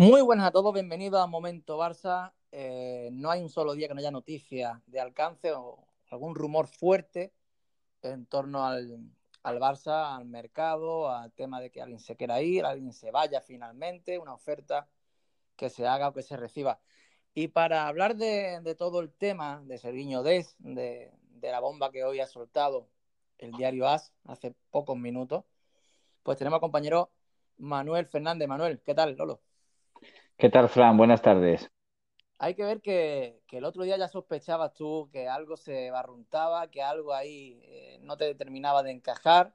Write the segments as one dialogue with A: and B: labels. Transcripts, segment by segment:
A: Muy buenas a todos, bienvenidos a Momento Barça. Eh, no hay un solo día que no haya noticias de alcance o algún rumor fuerte en torno al, Barça, al mercado, al tema de que alguien se quiera ir, alguien se vaya finalmente, una oferta que se haga o que se reciba. Y para hablar de, todo el tema de Sergiño Des, de, de la bomba que hoy ha soltado el diario AS hace pocos minutos, pues tenemos al compañero Manuel Fernández. Manuel, ¿qué tal, Lolo?
B: ¿Qué tal, Fran? Buenas tardes.
A: Hay que ver que, el otro día ya sospechabas tú que algo se barruntaba, que algo ahí eh, no te terminaba de encajar,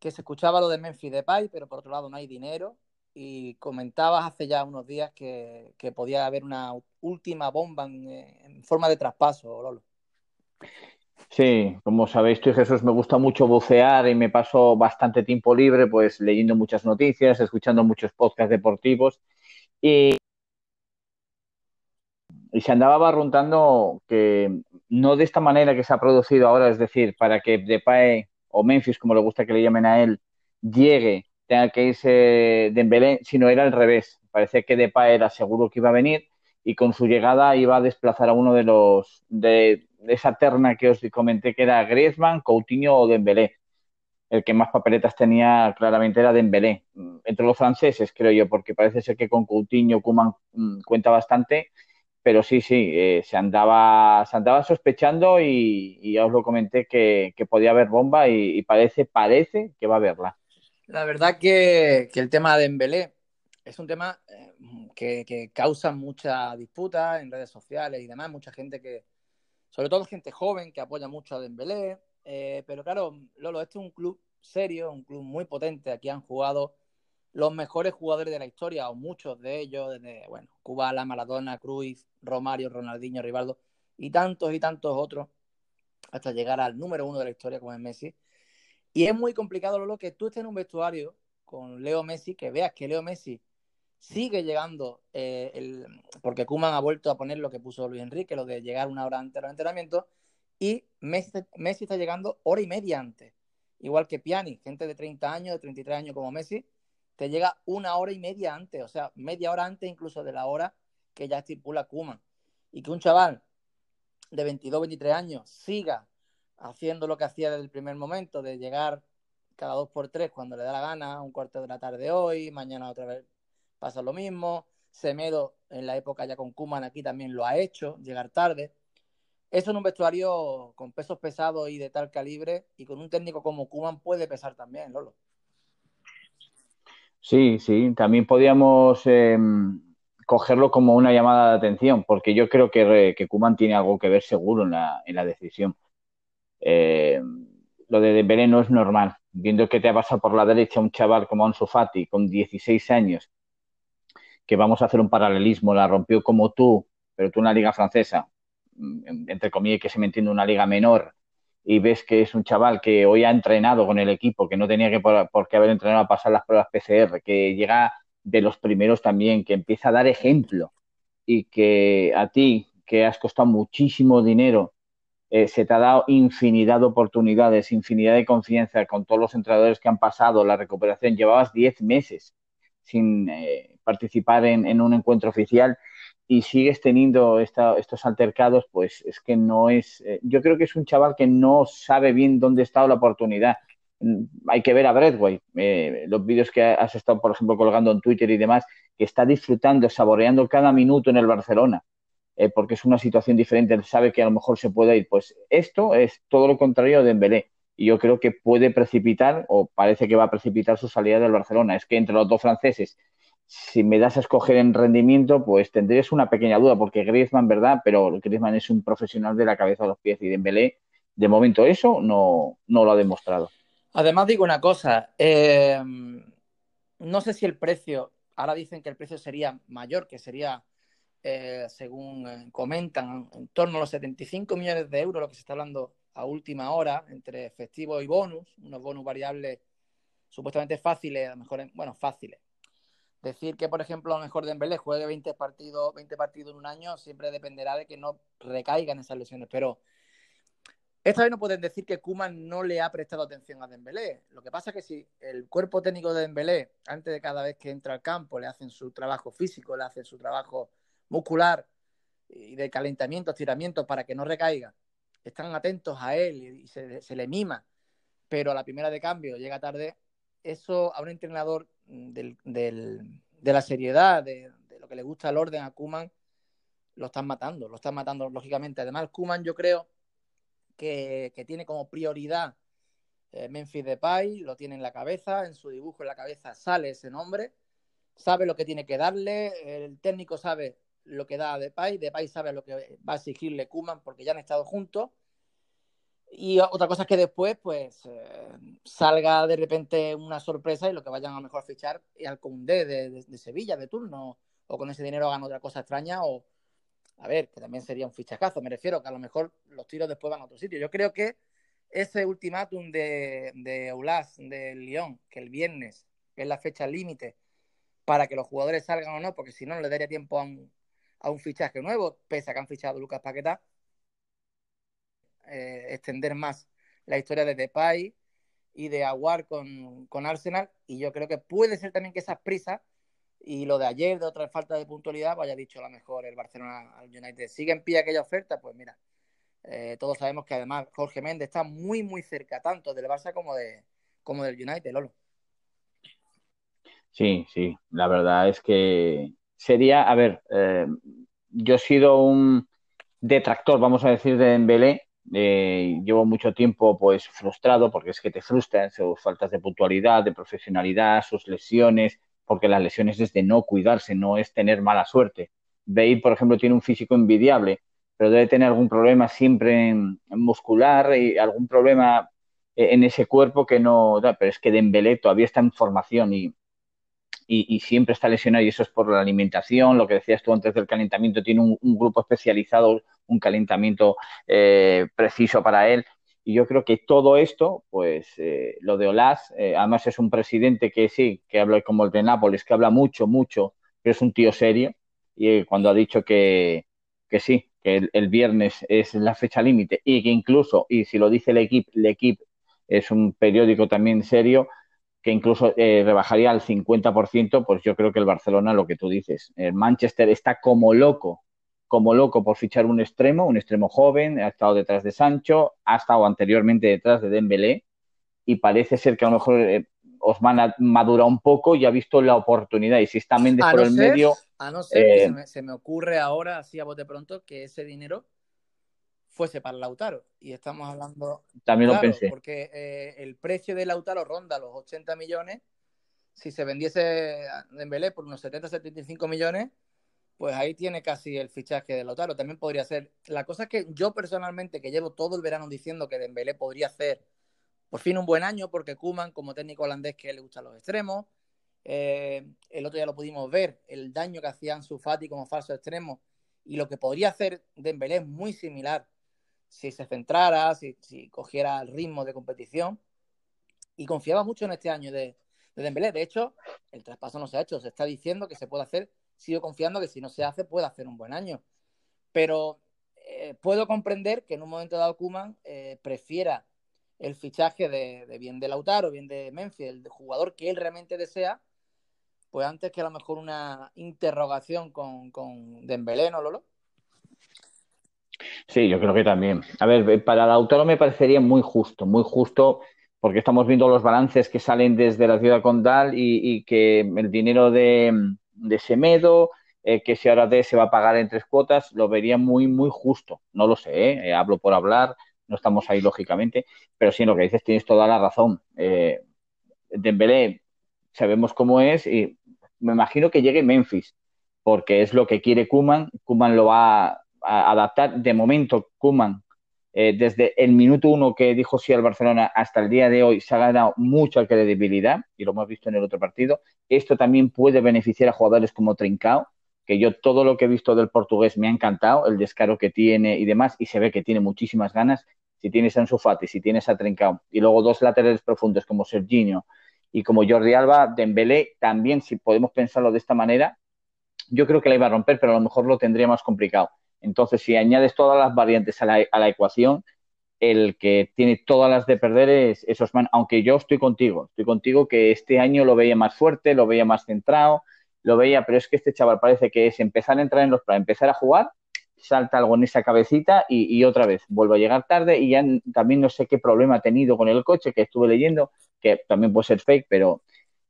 A: que se escuchaba lo de Memphis Depay, pero por otro lado no hay dinero. Y comentabas hace ya unos días que, podía haber una última bomba en, en, forma de traspaso, Lolo.
B: Sí, como sabéis tú y Jesús, me gusta mucho bucear y me paso bastante tiempo libre, pues leyendo muchas noticias, escuchando muchos podcasts deportivos y, se andaba barruntando que no de esta manera que se ha producido ahora, es decir, para que Depay o Memphis, como le gusta que le llamen a él, llegue, tenga que irse Dembélé, sino era al revés. Parecía que Depay era seguro que iba a venir y con su llegada iba a desplazar a uno de los de, esa terna que os comenté que era Griezmann, Coutinho o Dembélé el que más papeletas tenía claramente era Dembélé. Entre los franceses, creo yo, porque parece ser que con Coutinho, Kuman mm, cuenta bastante, pero sí, sí, eh, se, andaba, se andaba sospechando y, ya os lo comenté que, podía haber bomba y, parece, parece que va a haberla.
A: La verdad que, el tema de Dembélé es un tema eh, que, causa mucha disputa en redes sociales y demás, mucha gente que, sobre todo gente joven que apoya mucho a Dembélé, eh, pero claro, Lolo, este es un club serio, un club muy potente. Aquí han jugado los mejores jugadores de la historia, o muchos de ellos, desde, bueno, Cubala, Maradona, Cruz, Romario, Ronaldinho, Rivaldo, y tantos y tantos otros, hasta llegar al número uno de la historia, como es Messi. Y es muy complicado, Lolo, que tú estés en un vestuario con Leo Messi, que veas que Leo Messi sigue llegando, eh, porque Kuman ha vuelto a poner lo que puso Luis Enrique, lo de llegar una hora antes del entrenamiento, y Messi, está llegando hora y media antes. Igual que Piani, gente de 30 años, de 33 años como Messi, te llega una hora y media antes, o sea, media hora antes incluso de la hora que ya estipula Kuma. Y que un chaval de 22, 23 años siga haciendo lo que hacía desde el primer momento, de llegar cada dos por tres cuando le da la gana, un cuarto de la tarde hoy, mañana otra vez pasa lo mismo. Semedo en la época ya con Kuman aquí también lo ha hecho, llegar tarde. Eso en un vestuario con pesos pesados y de tal calibre y con un técnico como Kuman puede pesar también, Lolo.
B: Sí, sí, también podríamos em, cogerlo como una llamada de atención, porque yo creo que, que Kuman tiene algo que ver seguro en la, en la decisión. Em, lo de Dembélé no es normal. Viendo que te ha pasado por la derecha un chaval como Ansu Fati con 16 años, que vamos a hacer un paralelismo, la rompió como tú, pero tú en la liga francesa, entre comillas, que se me entiende una liga menor y ves que es un chaval que hoy ha entrenado con el equipo, que no tenía que por, qué haber entrenado a pasar las pruebas PCR, que llega de los primeros también, que empieza a dar ejemplo y que a ti, que has costado muchísimo dinero, eh, se te ha dado infinidad de oportunidades, infinidad de confianza con todos los entrenadores que han pasado, la recuperación, llevabas 10 meses sin eh, participar en, un encuentro oficial y sigues teniendo estos altercados, pues es que no es. Eh, yo creo que es un chaval que no sabe bien dónde está la oportunidad. Mm, hay que ver a Bradway, eh, los vídeos que has estado, por ejemplo, colgando en Twitter y demás, que está disfrutando, saboreando cada minuto en el Barcelona, eh, porque es una situación diferente, sabe que a lo mejor se puede ir. Pues esto es todo lo contrario de Dembélé. Y yo creo que puede precipitar, o parece que va a precipitar su salida del Barcelona. Es que entre los dos franceses si me das a escoger en rendimiento, pues tendrías una pequeña duda, porque Griezmann, ¿verdad? Pero Griezmann es un profesional de la cabeza a los pies y Dembélé, de momento eso no, no lo ha demostrado.
A: Además digo una cosa, eh, no sé si el precio, ahora dicen que el precio sería mayor, que sería, eh, según eh, comentan, en torno a los 75 millones de euros, lo que se está hablando a última hora, entre efectivo y bonus, unos bonus variables supuestamente fáciles, a lo mejor, bueno, fáciles, Decir que, por ejemplo, a lo mejor Dembélé juegue 20 partidos, 20 partidos en un año siempre dependerá de que no recaigan esas lesiones. Pero Esta vez no pueden decir que Kuman no le ha prestado atención a Dembélé. Lo que pasa es que si el cuerpo técnico de Dembélé, antes de cada vez que entra al campo, le hacen su trabajo físico, le hacen su trabajo muscular y de calentamiento, estiramientos para que no recaiga, están atentos a él y se, le mima, pero a la primera de cambio llega tarde, eso a un entrenador de la seriedad, de, lo que le gusta el orden a Kuman, lo están matando, lo están matando lógicamente. Además, Kuman yo creo que, tiene como prioridad eh, Memphis Depay, lo tiene en la cabeza, en su dibujo en la cabeza sale ese nombre, sabe lo que tiene que darle, el técnico sabe lo que da a Depay, Depay sabe lo que va a exigirle Kuman porque ya han estado juntos. Y otra cosa es que después, pues, eh, salga de repente una sorpresa y lo que vayan a mejor fichar es al Condé de, de, Sevilla de turno, o con ese dinero hagan otra cosa extraña, o, a ver, que también sería un fichacazo, me refiero, que a lo mejor los tiros después van a otro sitio. Yo creo que ese ultimátum de, de Aulas, de Lyon, que el viernes es la fecha límite para que los jugadores salgan o no, porque si no, no le daría tiempo a un, a un fichaje nuevo, pese a que han fichado Lucas Paqueta, eh, extender más la historia de Depay y de Aguar con, con Arsenal, y yo creo que puede ser también que esas prisas y lo de ayer, de otra falta de puntualidad, vaya dicho a lo mejor el Barcelona al United. ¿Sigue en pie aquella oferta? Pues mira, eh, todos sabemos que además Jorge Méndez está muy, muy cerca tanto del Barça como, de, como del United, Lolo.
B: Sí, sí, la verdad es que sería, a ver, eh, yo he sido un detractor, vamos a decir, de Dembélé. Eh, llevo mucho tiempo pues frustrado porque es que te frustran sus faltas de puntualidad, de profesionalidad, sus lesiones, porque las lesiones es de no cuidarse, no es tener mala suerte. Bale, por ejemplo, tiene un físico envidiable, pero debe tener algún problema siempre muscular y algún problema eh, en ese cuerpo que no... Pero es que Dembélé todavía está en formación y, y, siempre está lesionado y eso es por la alimentación, lo que decías tú antes del calentamiento, tiene un, grupo especializado, un calentamiento eh, preciso para él y yo creo que todo esto, pues eh, lo de Olas, eh, además es un presidente que sí, que habla como el de Nápoles, que habla mucho, mucho, pero es un tío serio. Y cuando ha dicho que, que sí, que el, viernes es la fecha límite y que incluso, y si lo dice el equipo, el equipo es un periódico también serio, que incluso rebajaría al 50%, pues yo creo que el Barcelona, lo que tú dices, el Manchester está como loco como loco por fichar un extremo, un extremo joven, ha estado detrás de Sancho, ha estado anteriormente detrás de Dembélé y parece ser que a lo mejor eh, Osman ha madurado un poco y ha visto la oportunidad y si está Méndez por el medio...
A: A no ser que eh, se me, ocurre ahora, así a bote pronto, que ese dinero fuese para Lautaro. Y estamos hablando...
B: También lo pensé.
A: Porque eh, el precio de Lautaro ronda los 80 millones. Si se vendiese Dembélé por unos 70-75 millones, pues ahí tiene casi el fichaje de Lautaro. También podría ser. La cosa es que yo personalmente, que llevo todo el verano diciendo que Dembélé podría hacer por fin un buen año, porque Kuman, como técnico holandés, que le gustan los extremos. Eh, el otro día lo pudimos ver, el daño que hacían su Fati como falso extremo. Y lo que podría hacer Dembélé es muy similar si se centrara, si, cogiera el ritmo de competición. Y confiaba mucho en este año de, de Dembélé. De hecho, el traspaso no se ha hecho. Se está diciendo que se puede hacer sigo confiando que si no se hace, puede hacer un buen año. Pero eh, puedo comprender que en un momento dado Kuman eh, prefiera el fichaje de, bien de Lautaro, bien de Memphis, el jugador que él realmente desea, pues antes que a lo mejor una interrogación con, con Dembélé, ¿no, Lolo?
B: Sí, yo creo que también. A ver, para Lautaro me parecería muy justo, muy justo, porque estamos viendo los balances que salen desde la ciudad condal y que el dinero de, de Semedo, eh, que si ahora se va a pagar en tres cuotas, lo vería muy, muy justo. No lo sé, ¿eh? Eh, hablo por hablar, no estamos ahí lógicamente, pero sí, en lo que dices tienes toda la razón. Eh, Dembélé, sabemos cómo es y me imagino que llegue Memphis, porque es lo que quiere Kuman. Kuman lo va a, adaptar. De momento, Kuman desde el minuto uno que dijo sí al Barcelona hasta el día de hoy se ha ganado mucha credibilidad y lo hemos visto en el otro partido esto también puede beneficiar a jugadores como Trincao, que yo todo lo que he visto del portugués me ha encantado, el descaro que tiene y demás, y se ve que tiene muchísimas ganas. Si tienes a Ansu Fati, si tienes a Trincao, y luego dos laterales profundos como Serginho y como Jordi Alba, Dembélé, también si podemos pensarlo de esta manera, yo creo que la iba a romper, pero a lo mejor lo tendría más complicado. Entonces, si añades todas las variantes a la, a la ecuación, el que tiene todas las de perder es, es Osman, aunque yo estoy contigo, estoy contigo que este año lo veía más fuerte, lo veía más centrado, lo veía, pero es que este chaval parece que es empezar a entrar en los planes, empezar a jugar, salta algo en esa cabecita y, otra vez vuelvo a llegar tarde y ya también no sé qué problema ha tenido con el coche que estuve leyendo, que también puede ser fake, pero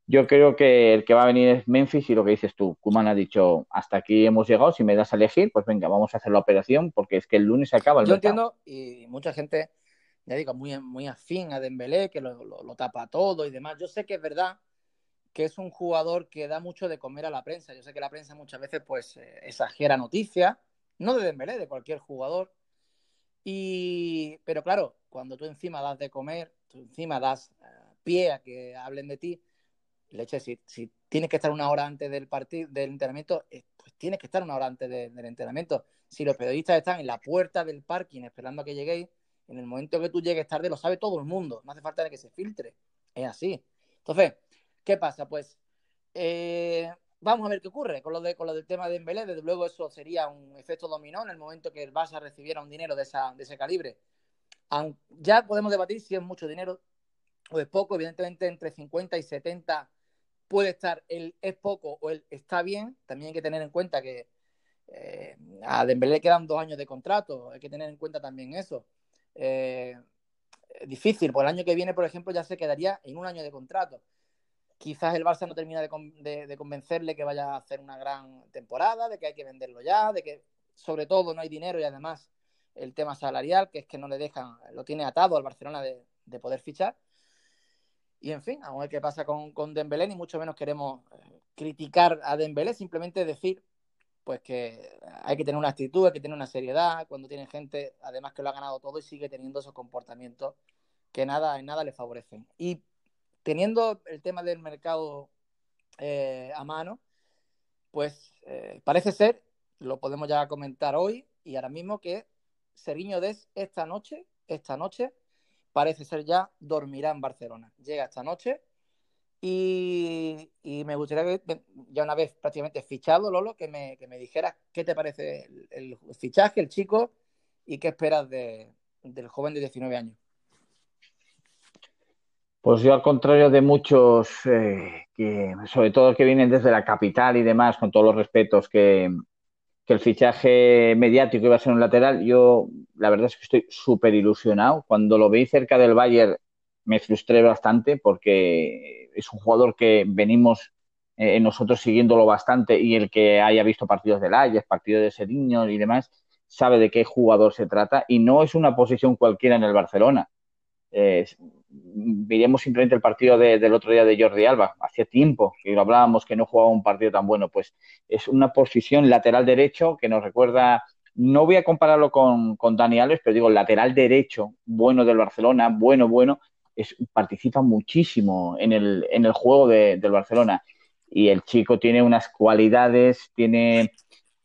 B: yo creo que el que va a venir es Memphis y lo que dices tú, Kuman ha dicho, hasta aquí hemos llegado, si me das a elegir, pues venga, vamos a hacer la operación porque es que el lunes se acaba el
A: Yo entiendo y mucha gente, ya digo, muy, muy afín a Dembélé, que lo, lo, tapa todo y demás. Yo sé que es verdad que es un jugador que da mucho de comer a la prensa. Yo sé que la prensa muchas veces pues eh, exagera noticias, no de Dembélé, de cualquier jugador. Y, pero claro, cuando tú encima das de comer, tú encima das eh, pie a que hablen de ti, leche, si, tienes que estar una hora antes del partido, del entrenamiento, eh, pues tienes que estar una hora antes del entrenamiento. Si los periodistas están en la puerta del parking esperando a que lleguéis, en el momento que tú llegues tarde lo sabe todo el mundo. No hace falta que se filtre. Es así. Entonces, ¿qué pasa? Pues eh, vamos a ver qué ocurre con lo, de, con lo del tema de Embelé. Desde luego eso sería un efecto dominó en el momento que el Barça recibiera un dinero de, esa, de ese calibre. ya podemos debatir si es mucho dinero o es poco. Evidentemente entre 50 y 70 puede estar el es poco o el está bien. También hay que tener en cuenta que eh, a Dembélé quedan dos años de contrato. Hay que tener en cuenta también eso. Eh, difícil, por el año que viene, por ejemplo, ya se quedaría en un año de contrato. Quizás el Barça no termina de, convencerle que vaya a hacer una gran temporada, de que hay que venderlo ya, de que sobre todo no hay dinero y además el tema salarial, que es que no le dejan, lo tiene atado al Barcelona de, poder fichar. Y en fin, vamos a ver qué pasa con, con Dembélé, ni mucho menos queremos eh, criticar a Dembélé, simplemente decir pues que hay que tener una actitud, hay que tener una seriedad cuando tiene gente, además que lo ha ganado todo y sigue teniendo esos comportamientos que nada, en nada le favorecen. Y teniendo el tema del mercado eh, a mano, pues eh, parece ser, lo podemos ya comentar hoy y ahora mismo que Seriño Des esta noche, esta noche, parece ser ya dormirá en Barcelona. Llega esta noche y, me gustaría que, ya una vez prácticamente fichado, Lolo, que me, que me dijeras qué te parece el, fichaje, el chico, y qué esperas de, del joven de 19 años.
B: Pues yo, al contrario de muchos, eh, que, sobre todo que vienen desde la capital y demás, con todos los respetos, que, que el fichaje mediático iba a ser un lateral, yo la verdad es que estoy súper ilusionado. Cuando lo vi cerca del Bayern me frustré bastante porque es un jugador que venimos eh, nosotros siguiéndolo bastante y el que haya visto partidos del Ajax, partidos de Seriño y demás, sabe de qué jugador se trata y no es una posición cualquiera en el Barcelona. Eh, simplemente el partido del otro día de Jordi Alba. Hacía tiempo que lo hablábamos que no jugaba un partido tan bueno. Pues es una posición lateral derecho que nos recuerda. No voy a compararlo con, con Dani Alves, pero digo, lateral derecho, bueno del Barcelona, bueno, bueno, participa muchísimo en el, en el juego del Barcelona. Y el chico tiene unas cualidades, tiene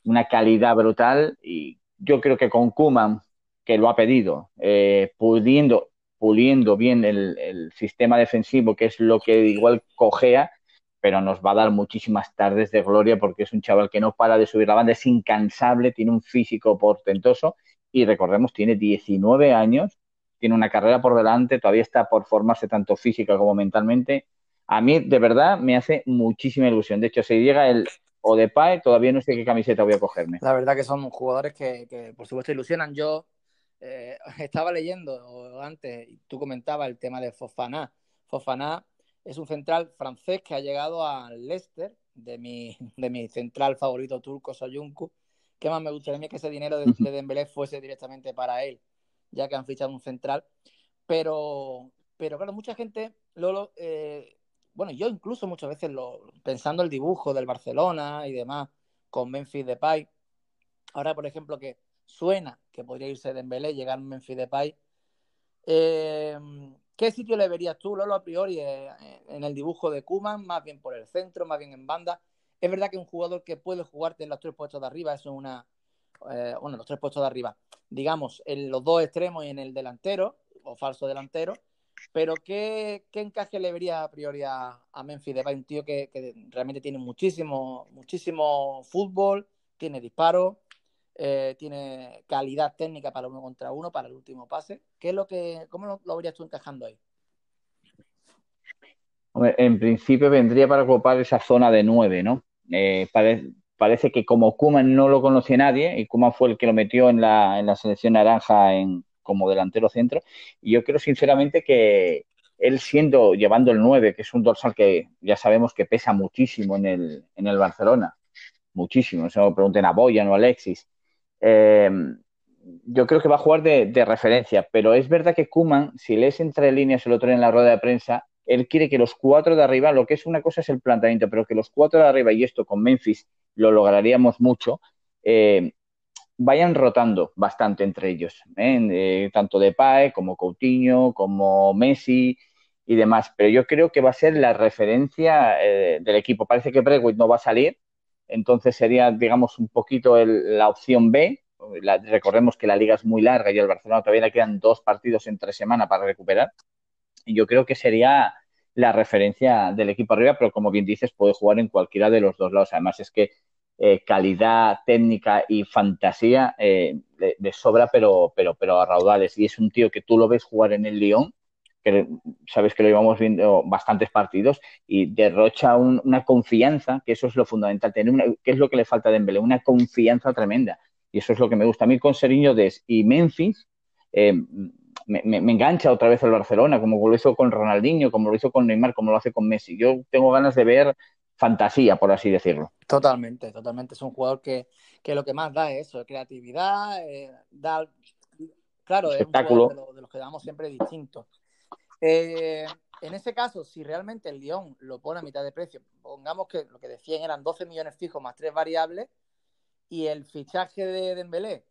B: una calidad brutal. Y yo creo que con Kuman, que lo ha pedido, eh, pudiendo, puliendo bien el, sistema defensivo, que es lo que igual cojea, pero nos va a dar muchísimas tardes de gloria porque es un chaval que no para de subir la banda, es incansable, tiene un físico portentoso y recordemos, tiene 19 años tiene una carrera por delante, todavía está por formarse tanto física como mentalmente. A mí, de verdad, me hace muchísima ilusión. De hecho, si llega el Odepae, todavía no sé qué camiseta voy a cogerme.
A: La verdad que son jugadores que, por supuesto, ilusionan. Yo eh, estaba leyendo antes, tú comentabas el tema de Fofana. Fofana es un central francés que ha llegado al Leicester, de mi, de mi central favorito turco, Soyuncu. ¿Qué más me gustaría que ese dinero de, de Dembélé fuese directamente para él? ya que han fichado un central. Pero, pero claro, mucha gente, Lolo, eh, bueno, yo incluso muchas veces lo, pensando el dibujo del Barcelona y demás, con Memphis Depay, ahora por ejemplo que suena que podría irse de Dembélé, llegar Memphis Depay, eh, ¿qué sitio le verías tú, Lolo, a priori eh, en el dibujo de Kuman? Más bien por el centro, más bien en banda. Es verdad que un jugador que puede jugarte en los tres puestos de arriba, eso es una, eh, bueno, los tres puestos de arriba, digamos, en los dos extremos y en el delantero, o falso delantero, pero ¿qué, encaje le vería a priori a, Memphis Depay? Un tío que, realmente tiene muchísimo, muchísimo fútbol, tiene disparo, eh, tiene calidad técnica para uno contra uno, para el último pase. ¿Qué es lo que, ¿Cómo lo, lo verías tú encajando ahí?
B: en principio vendría para ocupar esa zona de nueve, ¿no? Eh, parece que como Kuman no lo conoce nadie, y Kuman fue el que lo metió en la, en la selección naranja en, como delantero centro, y yo creo sinceramente que él siendo, llevando el 9, que es un dorsal que ya sabemos que pesa muchísimo en el, en el Barcelona, muchísimo, se lo pregunten a Boyan o a Alexis, eh, yo creo que va a jugar de, de, referencia, pero es verdad que Kuman, si lees entre líneas el otro día en la rueda de prensa, él quiere que los cuatro de arriba, lo que es una cosa es el planteamiento, pero que los cuatro de arriba, y esto con Memphis lo lograríamos mucho, eh, vayan rotando bastante entre ellos, ¿eh? Eh, tanto Depay como Coutinho, como Messi y demás. Pero yo creo que va a ser la referencia eh, del equipo. Parece que Breguet no va a salir, entonces sería, digamos, un poquito el, la opción B. Recordemos que la liga es muy larga y al Barcelona todavía le quedan dos partidos en tres semanas para recuperar yo creo que sería la referencia del equipo arriba, pero como bien dices, puede jugar en cualquiera de los dos lados. Además, es que eh, calidad técnica y fantasía eh, de, de, sobra, pero, pero, pero a raudales. Y es un tío que tú lo ves jugar en el Lyon, que sabes que lo llevamos viendo bastantes partidos, y derrocha un, una confianza, que eso es lo fundamental, tener una, ¿qué es lo que le falta a Dembélé? Una confianza tremenda. Y eso es lo que me gusta. A mí con Seriño Des y Memphis, eh, me, me, me, engancha otra vez el Barcelona, como lo hizo con Ronaldinho, como lo hizo con Neymar, como lo hace con Messi. Yo tengo ganas de ver fantasía, por así decirlo.
A: Totalmente, totalmente. Es un jugador que, que lo que más da es eso, creatividad, eh, da, claro,
B: Espectáculo.
A: es un jugador de, lo, de los que damos siempre distintos. Eh, en ese caso, si realmente el Lyon lo pone a mitad de precio, pongamos que lo que decían eran 12 millones fijos más tres variables, y el fichaje de Dembélé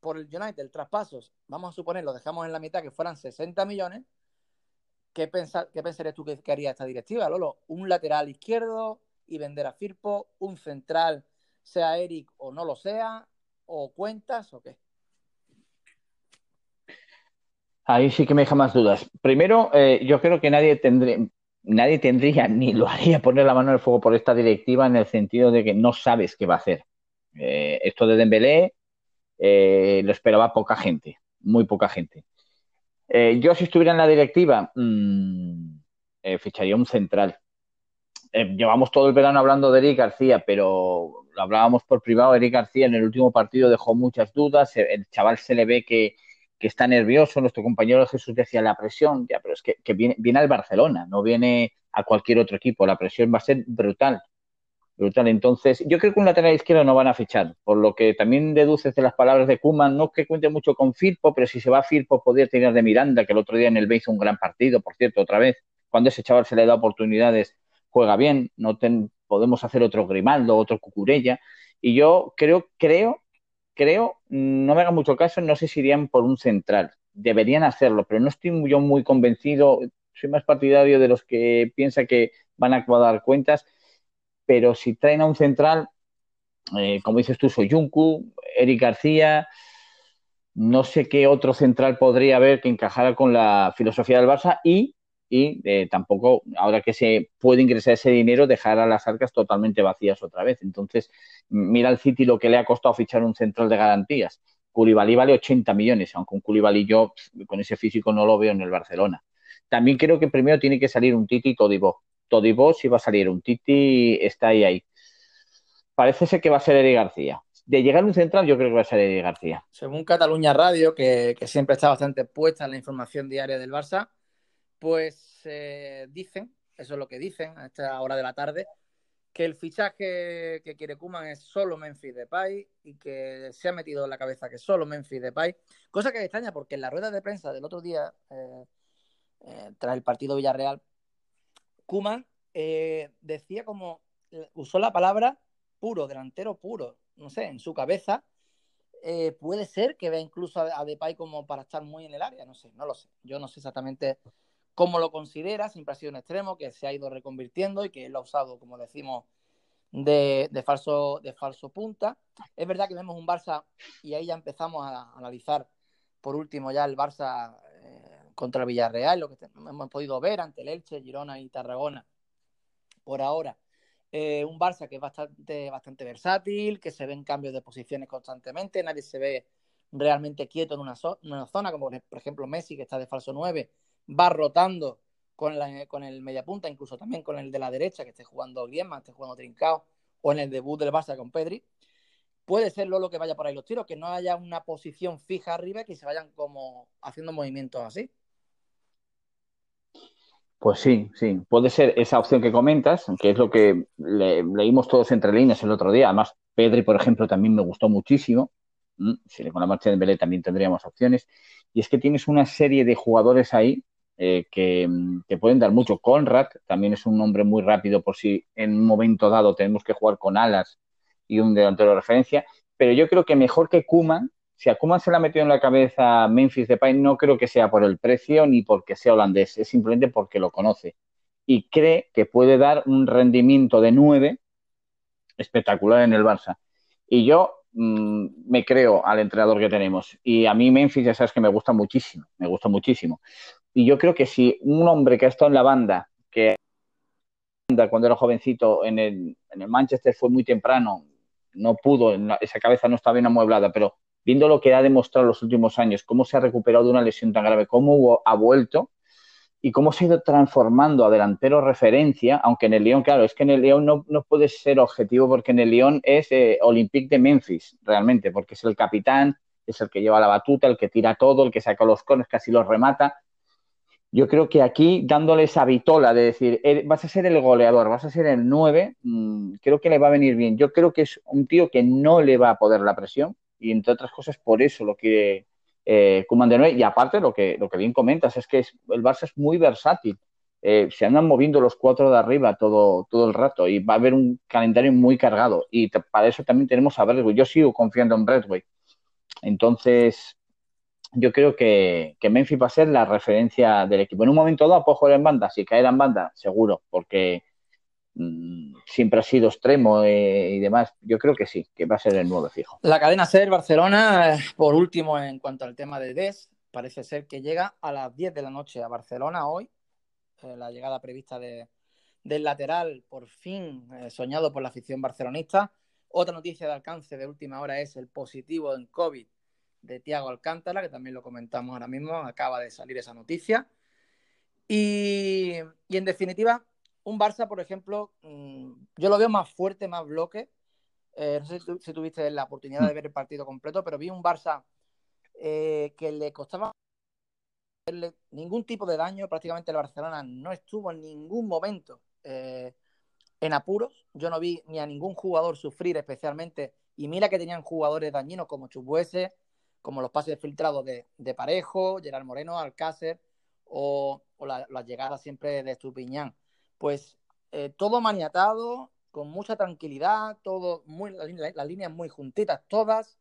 A: por el United, el traspasos, vamos a suponer, lo dejamos en la mitad, que fueran 60 millones, ¿qué, pensar, pensarías tú que, que, haría esta directiva, Lolo? ¿Un lateral izquierdo y vender a Firpo? ¿Un central, sea Eric o no lo sea? ¿O cuentas o qué?
B: Ahí sí que me deja más dudas. Primero, eh, yo creo que nadie tendría, ni lo haría poner la mano en el fuego por esta directiva en el sentido de que no sabes qué va a hacer. Eh, esto de Dembélé eh, lo esperaba poca gente, muy poca gente. Yo si estuviera en la directiva, eh, ficharía un central. Llevamos todo el verano hablando de Eric García, pero lo hablábamos por privado. Eric García en el último partido dejó muchas dudas. El chaval se le ve que, que está nervioso. Nuestro compañero Jesús decía la presión, ya, pero es que, que viene, viene al Barcelona, no viene a cualquier otro equipo. La presión va a ser brutal brutal. Entonces, yo creo que un lateral izquierdo no van a fichar, por lo que también deduces de las palabras de Kuman, no que cuente mucho con Firpo, pero si se va a Firpo, podría tener de Miranda, que el otro día en el B hizo un gran partido, por cierto, otra vez. Cuando ese chaval se le da oportunidades, juega bien, no ten, podemos hacer otro Grimaldo, otro Cucurella. Y yo creo, creo, creo, no me haga mucho caso, no sé si irían por un central. Deberían hacerlo, pero no estoy yo muy convencido. Soy más partidario de los que piensa que van a cuadrar cuentas pero si traen a un central, eh, como dices tú, Soyuncu, Eric García, no sé qué otro central podría haber que encajara con la filosofía del Barça y, y eh, tampoco, ahora que se puede ingresar ese dinero, dejar a las arcas totalmente vacías otra vez. Entonces, mira al City lo que le ha costado fichar un central de garantías. Koulibaly vale 80 millones, aunque un Koulibaly yo con ese físico no lo veo en el Barcelona. También creo que primero tiene que salir un Titi Todibo. Todibo si va a salir un Titi, está ahí ahí. Parece ser que va a ser Eric García. De llegar un central, yo creo que va a ser Eric García.
A: Según Cataluña Radio, que, que siempre está bastante puesta en la información diaria del Barça, pues eh, dicen, eso es lo que dicen a esta hora de la tarde, que el fichaje que quiere Kuman es solo Memphis Depay y que se ha metido en la cabeza que solo Memphis Depay, cosa que extraña porque en la rueda de prensa del otro día, eh, eh, tras el partido Villarreal, Kuman decía como, usó la palabra puro, delantero puro, no sé, en su cabeza. Puede ser que vea incluso a, a, Depay como para estar muy en el área, no sé, no lo sé. Yo no sé exactamente cómo lo considera, siempre ha sido un extremo que se ha ido reconvirtiendo y que él lo ha usado, como decimos, de, falso, de falso punta. Es verdad que vemos un Barça y ahí ya empezamos a analizar por último ya el Barça eh, contra el Villarreal, lo que hemos podido ver ante el Elche, Girona y Tarragona por ahora. eh, un Barça que es bastante, bastante versátil, que se ven cambios de posiciones constantemente, nadie se ve realmente quieto en una, zona, como por ejemplo Messi, que está de falso 9, va rotando con, la, con el mediapunta, incluso también con el de la derecha, que esté jugando Griezmann, esté jugando Trincao, o en el debut del Barça con Pedri. Puede ser lo que vaya por ahí los tiros, que no haya una posición fija arriba, que se vayan como haciendo movimientos así.
B: Pues sí, sí, puede ser esa opción que comentas, que es lo que leímos todos entre líneas el otro día. Además, Pedri, por ejemplo, también me gustó muchísimo. Mm, si con la marcha de Belé también tendríamos opciones. Y es que tienes una serie de jugadores ahí eh, que, pueden dar mucho. Conrad también es un nombre muy rápido por si en un momento dado tenemos que jugar con alas y un delantero de referencia. Pero yo creo que mejor que Kuman, si a Kuman se le ha metido en la cabeza Memphis Depay, no creo que sea por el precio ni porque sea holandés, es simplemente porque lo conoce y cree que puede dar un rendimiento de 9 espectacular en el Barça. Y yo Mm, me creo al entrenador que tenemos. Y a mí Memphis ya sabes que me gusta muchísimo, me gusta muchísimo. Y yo creo que si un hombre que ha estado en la banda, que cuando era jovencito en el, en el Manchester fue muy temprano, no pudo, esa cabeza no está bien amueblada, pero viendo lo que ha demostrado los últimos años, cómo se ha recuperado de una lesión tan grave, cómo ha vuelto, y cómo se ha ido transformando a delantero referencia, aunque en el León, claro, es que en el León no, no puede ser objetivo porque en el León es eh, Olympique de Memphis, realmente, porque es el capitán, es el que lleva la batuta, el que tira todo, el que saca los cones, casi los remata. Yo creo que aquí, dándole esa vitola de decir, vas a ser el goleador, vas a ser el 9, mm, creo que le va a venir bien. Yo creo que es un tío que no le va a poder la presión y, entre otras cosas, por eso lo quiere eh, de Y aparte, lo que, lo que bien comentas es que el Barça es muy versátil. Eh, se andan moviendo los cuatro de arriba todo, todo el rato y va a haber un calendario muy cargado. Y para eso también tenemos a Bradway. Yo sigo confiando en Bradway. Entonces, yo creo que, que, Memphis va a ser la referencia del equipo. En un momento dado puedo jugar en banda, si caer en banda, seguro, porque Mm, siempre ha sido extremo eh, y demás. Yo creo que sí, que va a ser el nuevo fijo.
A: La cadena SER Barcelona, por último, en cuanto al tema de DES, parece ser que llega a las 10 de la noche a Barcelona hoy. Eh, la llegada prevista de, del lateral, por fin eh, soñado por la afición barcelonista. Otra noticia de alcance de última hora es el positivo en COVID de Tiago Alcántara, que también lo comentamos ahora mismo, acaba de salir esa noticia. Y, y en definitiva, un Barça, por ejemplo, mm, yo lo veo más fuerte, más bloque. Eh, no sé si, tuviste la oportunidad de ver el partido completo, pero vi un Barça eh, que le costaba ningún tipo de daño. Prácticamente el Barcelona no estuvo en ningún momento eh, en apuros. Yo no vi ni a ningún jugador sufrir especialmente. Y mira que tenían jugadores dañinos como Chubuese, como los pases filtrados de, Parejo, Gerard Moreno, Alcácer o, la, llegada siempre de Estupiñán pues eh, todo maniatado, con mucha tranquilidad, todo muy, las líneas muy juntitas todas,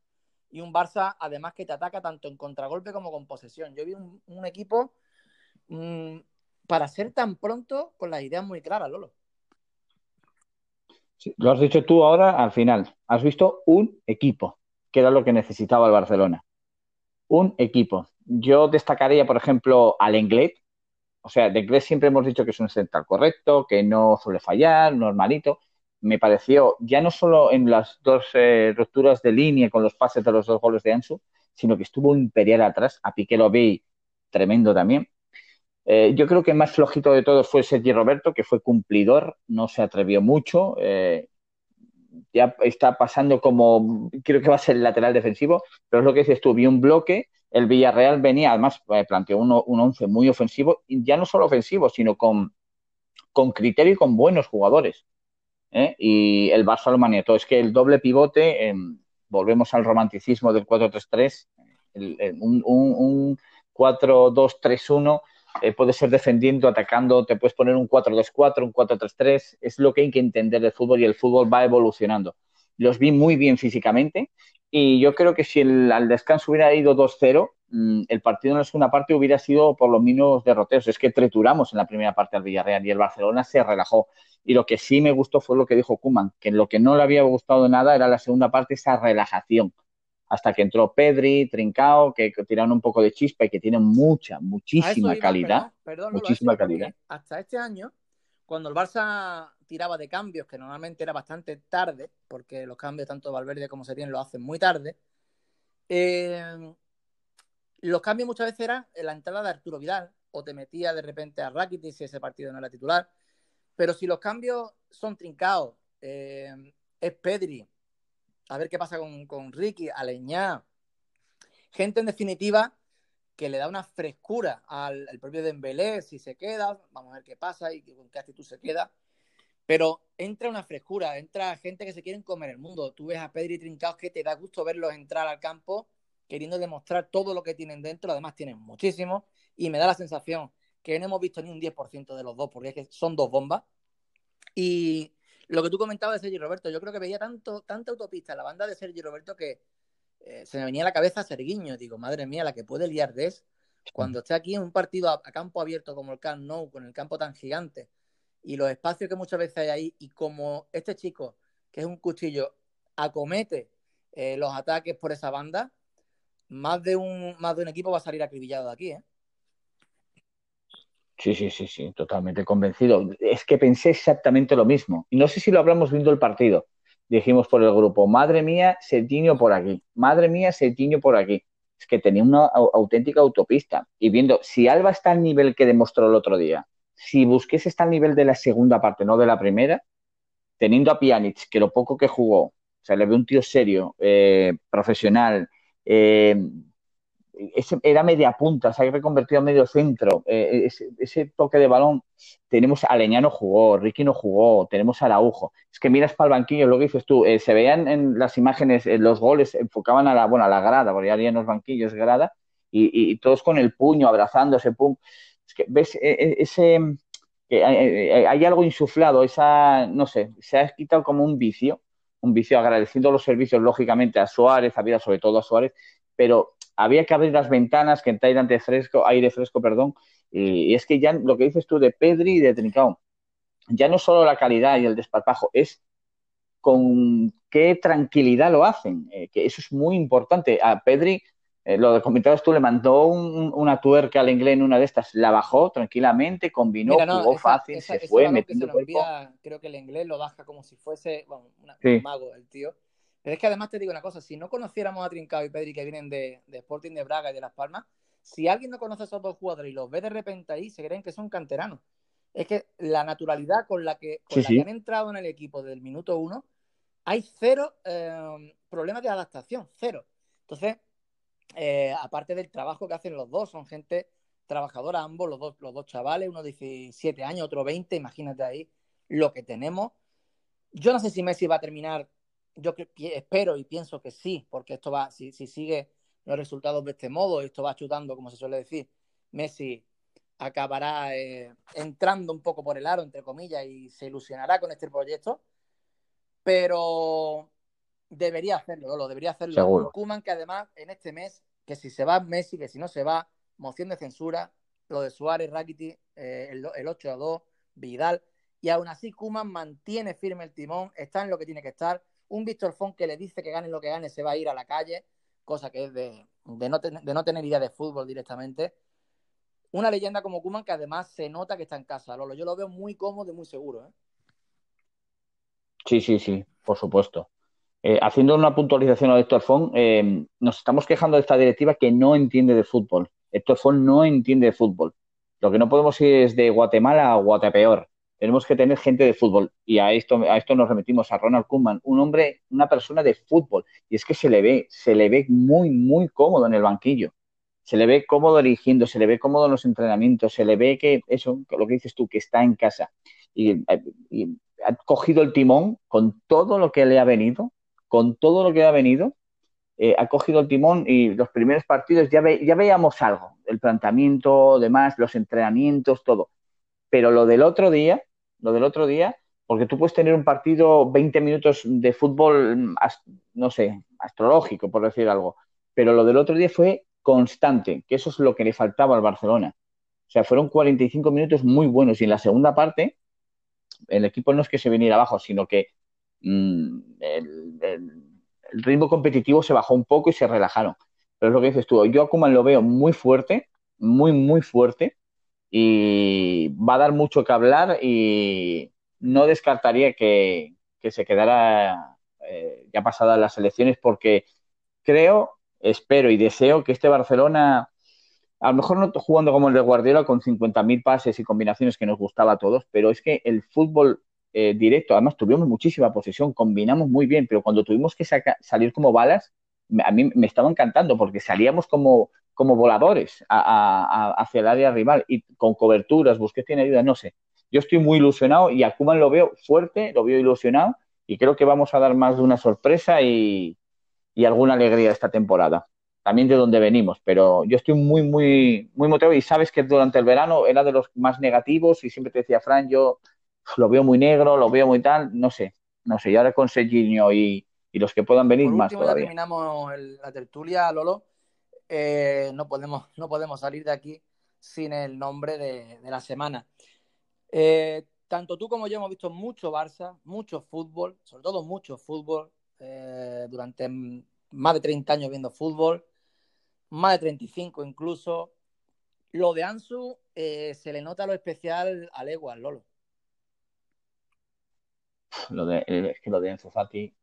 A: y un Barça además que te ataca tanto en contragolpe como con posesión. Yo vi un, equipo mm, para ser tan pronto con las ideas muy claras, Lolo.
B: lo has dicho tú ahora al final. Has visto un equipo, que era lo que necesitaba el Barcelona. Un equipo. Yo destacaría, por ejemplo, al Englet, o sea, de inglés siempre hemos dicho que es un central correcto, que no suele fallar, normalito. Me pareció, ya no solo en las dos eh, rupturas de línea con los pases de los dos goles de Ansu, sino que estuvo imperial atrás. A Piqué lo vi tremendo también. Eh, yo creo que el más flojito de todos fue Sergi Roberto, que fue cumplidor, no se atrevió mucho. Eh, ya está pasando como, creo que va a ser el lateral defensivo, pero es lo que dices tú, vi un bloque el Villarreal venía, además, eh, planteó un, un once muy ofensivo, ya no solo ofensivo, sino con, con criterio y con buenos jugadores. ¿eh? Y el Barça lo maniató. Es que el doble pivote, em, volvemos al romanticismo del 4-3-3, un, un, 4-2-3-1 eh, puede ser defendiendo, atacando, te puedes poner un 4-2-4, un 4-3-3, es lo que hay que entender del fútbol y el fútbol va evolucionando. Los vi muy bien físicamente y yo creo que si al descanso hubiera ido 2-0, mm, el partido en la segunda parte hubiera sido por lo menos derroteros. Es que trituramos en la primera parte al Villarreal y el Barcelona se relajó. Y lo que sí me gustó fue lo que dijo Kuman, que lo que no le había gustado nada era la segunda parte, esa relajación. Hasta que entró Pedri, Trincao, que, tiraron un poco de chispa y que tienen mucha, muchísima calidad. muchísima calidad.
A: Hasta este año, cuando el Barça tiraba de cambios, que normalmente era bastante tarde, porque los cambios tanto Valverde como Setién lo hacen muy tarde, eh, los cambios muchas veces eran la entrada de Arturo Vidal, o te metía de repente a Rakitic si ese partido no era titular. Pero si los cambios son trincados, eh, es Pedri, a ver qué pasa con, con Ricky, Aleñá, gente en definitiva que le da una frescura al, propio Dembélé si se queda, vamos a ver qué pasa y con qué actitud se queda. Pero entra una frescura, entra gente que se quieren comer el mundo. Tú ves a Pedri trincados que te da gusto verlos entrar al campo queriendo demostrar todo lo que tienen dentro, además tienen muchísimo, y me da la sensación que no hemos visto ni un 10% de los dos, porque es que son dos bombas. Y lo que tú comentabas de Sergio Roberto, yo creo que veía tanto, tanta autopista en la banda de Sergio Roberto que eh, se me venía a la cabeza Serguiño, digo, madre mía, la que puede liar de es cuando esté aquí en un partido a, campo abierto como el Camp Nou, con el campo tan gigante, y los espacios que muchas veces hay ahí, y como este chico, que es un cuchillo, acomete eh, los ataques por esa banda, más de un, más de un equipo va a salir acribillado de aquí, ¿eh?
B: Sí, sí, sí, sí, totalmente convencido. Es que pensé exactamente lo mismo. Y no sé si lo hablamos viendo el partido. Dijimos por el grupo, madre mía, Setiño por aquí. Madre mía, Setiño por aquí. Es que tenía una auténtica autopista. Y viendo, si Alba está al nivel que demostró el otro día, si Busquets está al nivel de la segunda parte, no de la primera, teniendo a Pjanic, que lo poco que jugó, o sea, le ve un tío serio, eh, profesional, eh, era media punta, se ha reconvertido a medio centro. Eh, ese, toque de balón, tenemos a Leñano jugó, Ricky no jugó, tenemos a Araujo. Es que miras para el banquillo, lo que dices tú, eh, se veían en las imágenes, los goles enfocaban a la, bueno, a la grada, porque ya en los banquillos grada, y, todos con el puño, abrazándose, pum. Es que ves ese. hay, algo insuflado, esa, no sé, se ha quitado como un vicio un vicio agradeciendo los servicios, lógicamente, a Suárez, a Vida, sobre todo a Suárez, pero había que abrir las ventanas, que entra aire fresco, aire fresco, perdón, y, es que ya lo que dices tú de Pedri y de Trincao, ya no solo la calidad y el desparpajo, es con qué tranquilidad lo hacen, eh, que eso es muy importante. A Pedri eh, lo comentabas tú, le mandó una tuerca al inglés en una de estas, la bajó tranquilamente, combinó, jugó fácil, se fue, metiendo
A: Creo que el inglés lo baja como si fuese un mago el tío. Pero es que además te digo una cosa, si no conociéramos a Trincao y Pedri que vienen de, Sporting de Braga y de Las Palmas, si alguien no conoce a esos dos jugadores y los ve de repente ahí, se creen que son canteranos. Es que la naturalidad con la que, han entrado en el equipo desde el minuto uno, hay cero eh, problemas de adaptación, cero. Entonces, eh, aparte del trabajo que hacen los dos, son gente trabajadora ambos, los dos, los dos chavales, uno 17 años, otro 20, imagínate ahí lo que tenemos. Yo no sé si Messi va a terminar, yo espero y pienso que sí, porque esto va, si, sigue los resultados de este modo, esto va chutando, como se suele decir, Messi acabará eh, entrando un poco por el aro, entre comillas, y se ilusionará con este proyecto. Pero Debería hacerlo, lo debería hacerlo.
B: Seguro.
A: Kuman, que además en este mes, que si se va Messi, que si no se va, moción de censura, lo de Suárez, Rakiti, eh, el, 8 a 2, Vidal, y aún así Kuman mantiene firme el timón, está en lo que tiene que estar. Un Víctor Font que le dice que gane lo que gane, se va a ir a la calle, cosa que es de, no, de no tener idea de fútbol directamente. Una leyenda como Kuman que además se nota que está en casa, Lolo. Yo lo veo muy cómodo y muy seguro. ¿eh?
B: Sí, sí, sí, por supuesto. Eh, haciendo una puntualización a Héctor Font, eh, nos estamos quejando de esta directiva que no entiende de fútbol. Héctor Font no entiende de fútbol. Lo que no podemos ir es de Guatemala a Guatepeor. Tenemos que tener gente de fútbol. Y a esto, a esto nos remitimos a Ronald Koeman, un hombre, una persona de fútbol. Y es que se le ve, se le ve muy, muy cómodo en el banquillo. Se le ve cómodo dirigiendo, se le ve cómodo en los entrenamientos, se le ve que, eso, lo que dices tú, que está en casa. y ha cogido el timón con todo lo que le ha venido con todo lo que ha venido, eh, ha cogido el timón y los primeros partidos ya, ya veíamos algo, el planteamiento, demás, los entrenamientos, todo. Pero lo del otro día, lo del otro día, porque tú puedes tener un partido 20 minutos de fútbol, no sé, astrológico, por decir algo, pero lo del otro día fue constante, que eso es lo que le faltaba al Barcelona. O sea, fueron 45 minutos muy buenos y en la segunda parte el equipo no es que se viniera abajo, sino que Mm, el, ritmo competitivo se bajó un poco y se relajaron. Pero es lo que dices tú, yo a Kuman lo veo muy fuerte, muy, muy fuerte, y va a dar mucho que hablar y no descartaría que, se quedara eh, ya pasadas las elecciones porque creo, espero y deseo que este Barcelona, a lo mejor no jugando como el de Guardiola con 50.000 pases y combinaciones que nos gustaba a todos, pero es que el fútbol eh, directo, además tuvimos muchísima posesión, combinamos muy bien, pero cuando tuvimos que salir como balas, a mí me estaba encantando porque salíamos como, como voladores hacia el área rival y con coberturas, busqué tiene ayuda, no sé yo estoy muy ilusionado y a Kuman lo veo fuerte, lo veo ilusionado y creo que vamos a dar más de una sorpresa y, alguna alegría esta temporada. También de donde venimos, pero yo estoy muy, muy, muy motivado y sabes que durante el verano era de los más negativos y siempre te decía, Fran, yo lo veo muy negro, lo veo muy tal, no sé, no sé, y ahora con Serginho y, los que puedan venir más todavía.
A: Ya terminamos la tertulia, Lolo. Eh, no, podemos, no podemos salir de aquí sin el nombre de la semana. Eh, tanto tú como yo hemos visto mucho Barça, mucho fútbol, sobre todo mucho fútbol, eh, durante más de 30 años viendo fútbol, más de 35 incluso. Lo de Ansu eh, se le nota lo especial a Legua, Lolo.
B: Lo de, es que lo de Ansu Fati.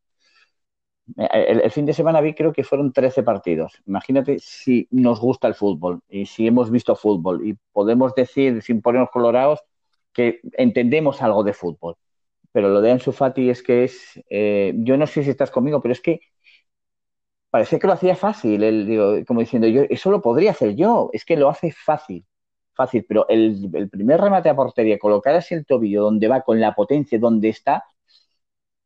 B: El, fin de semana vi, creo que fueron 13 partidos. Imagínate si nos gusta el fútbol y si hemos visto fútbol y podemos decir, sin ponernos colorados, que entendemos algo de fútbol. Pero lo de Ansu Fati es que es, eh, yo no sé si estás conmigo, pero es que parece que lo hacía fácil, él, como diciendo, yo eso lo podría hacer yo, es que lo hace fácil, fácil, pero el, primer remate a portería, colocar así el tobillo donde va, con la potencia donde está,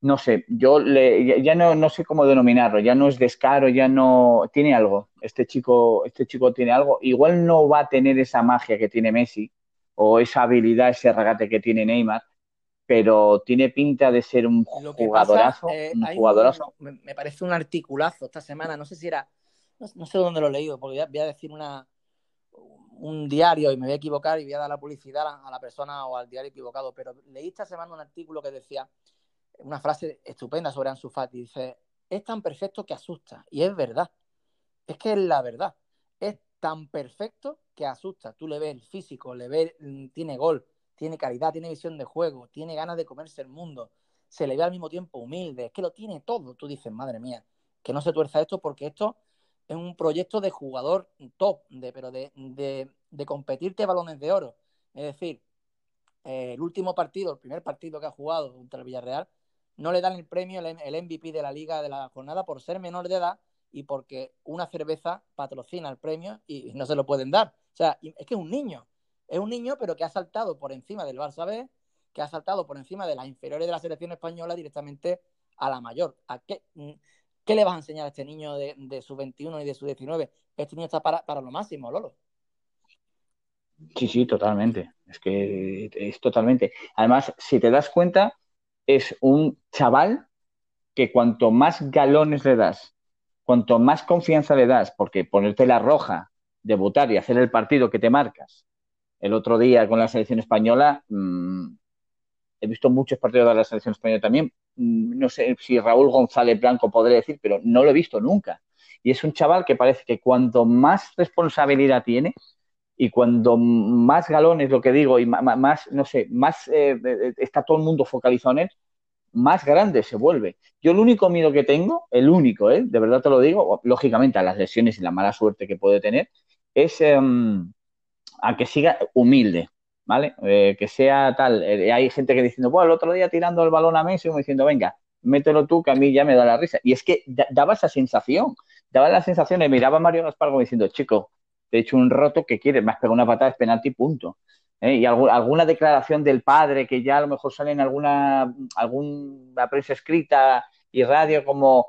B: no sé, yo le, ya, no, no, sé cómo denominarlo, ya no es descaro, ya no tiene algo. Este chico, este chico tiene algo. Igual no va a tener esa magia que tiene Messi, o esa habilidad, ese regate que tiene Neymar, pero tiene pinta de ser un jugadorazo.
A: Eh, un jugadorazo. me parece un articulazo esta semana, no sé si era, no, sé dónde lo he leído, porque voy a, decir una, un diario y me voy a equivocar y voy a dar la publicidad a, la persona o al diario equivocado, pero leí esta semana un artículo que decía una frase estupenda sobre Ansu Fati, dice, es tan perfecto que asusta, y es verdad, es que es la verdad, es tan perfecto que asusta. Tú le ves el físico, le ves, mm, tiene gol, tiene calidad, tiene visión de juego, tiene ganas de comerse el mundo, se le ve al mismo tiempo humilde, es que lo tiene todo. Tú dices, madre mía, que no se tuerza esto porque esto es un proyecto de jugador top, de, pero de, de, competirte balones de oro. Es decir, eh, el último partido, el primer partido que ha jugado contra el Villarreal, no le dan el premio, el MVP de la liga de la jornada por ser menor de edad y porque una cerveza patrocina el premio y no se lo pueden dar. O sea, es que es un niño. Es un niño, pero que ha saltado por encima del Barça B, que ha saltado por encima de las inferiores de la selección española directamente a la mayor. ¿A qué, qué le vas a enseñar a este niño de, su 21 y de su 19? Este niño está para, para lo máximo, Lolo.
B: Sí, sí, totalmente. Es que es totalmente. Además, si te das cuenta, es un chaval que cuanto más galones le das, cuanto más confianza le das, porque ponerte la roja debutar y hacer el partido que te marcas. El otro día con la selección española, mm, he visto muchos partidos de la selección española también. Mm, no sé si Raúl González Blanco podría decir, pero no lo he visto nunca. Y es un chaval que parece que cuanto más responsabilidad tiene y cuando más galones, lo que digo, y más, no sé, más eh, está todo el mundo focalizado en él, más grande se vuelve. Yo el único miedo que tengo, el único, ¿eh? de verdad te lo digo, lógicamente a las lesiones y la mala suerte que puede tener, es em, a que siga humilde, ¿vale? Eh, que sea tal. Eh, hay gente que diciendo, bueno, el otro día tirando el balón a Messi, como diciendo, venga, mételo tú, que a mí ya me da la risa. Y es que daba esa sensación, daba la sensación, de miraba a Mario Gaspar diciendo, chico, te he hecho un roto que quieres, me has pegado una patada, es penalti, punto. ¿eh? Y alguna declaración del padre que ya a lo mejor sale en alguna, alguna prensa escrita y radio como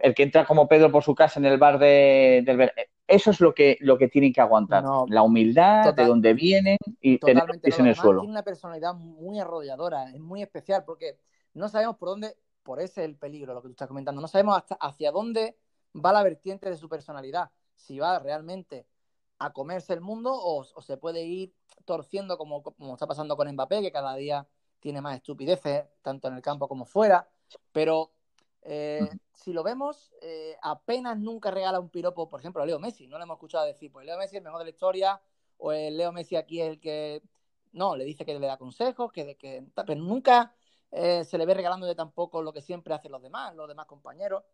B: el que entra como Pedro por su casa en el bar de, del eso es lo que, lo que tienen que aguantar. la humildad, de dónde vienen y tener en el suelo.
A: Tiene una personalidad muy arrolladora, es muy especial porque no sabemos por dónde, por ese es el peligro, lo que tú estás comentando, no sabemos hasta hacia dónde va la vertiente de su personalidad, si va realmente a comerse el mundo o, se puede ir torciendo como, como está pasando con Mbappé, que cada día tiene más estupideces, tanto en el campo como fuera, pero eh, si lo vemos, eh, apenas nunca regala un piropo, por ejemplo, a Leo Messi. No le hemos escuchado decir, pues Leo Messi es el mejor de la historia, o el Leo Messi aquí es el que No, le dice que le da consejos, que, que pero nunca eh, se le ve regalando de tampoco lo que siempre hacen los demás, los demás compañeros.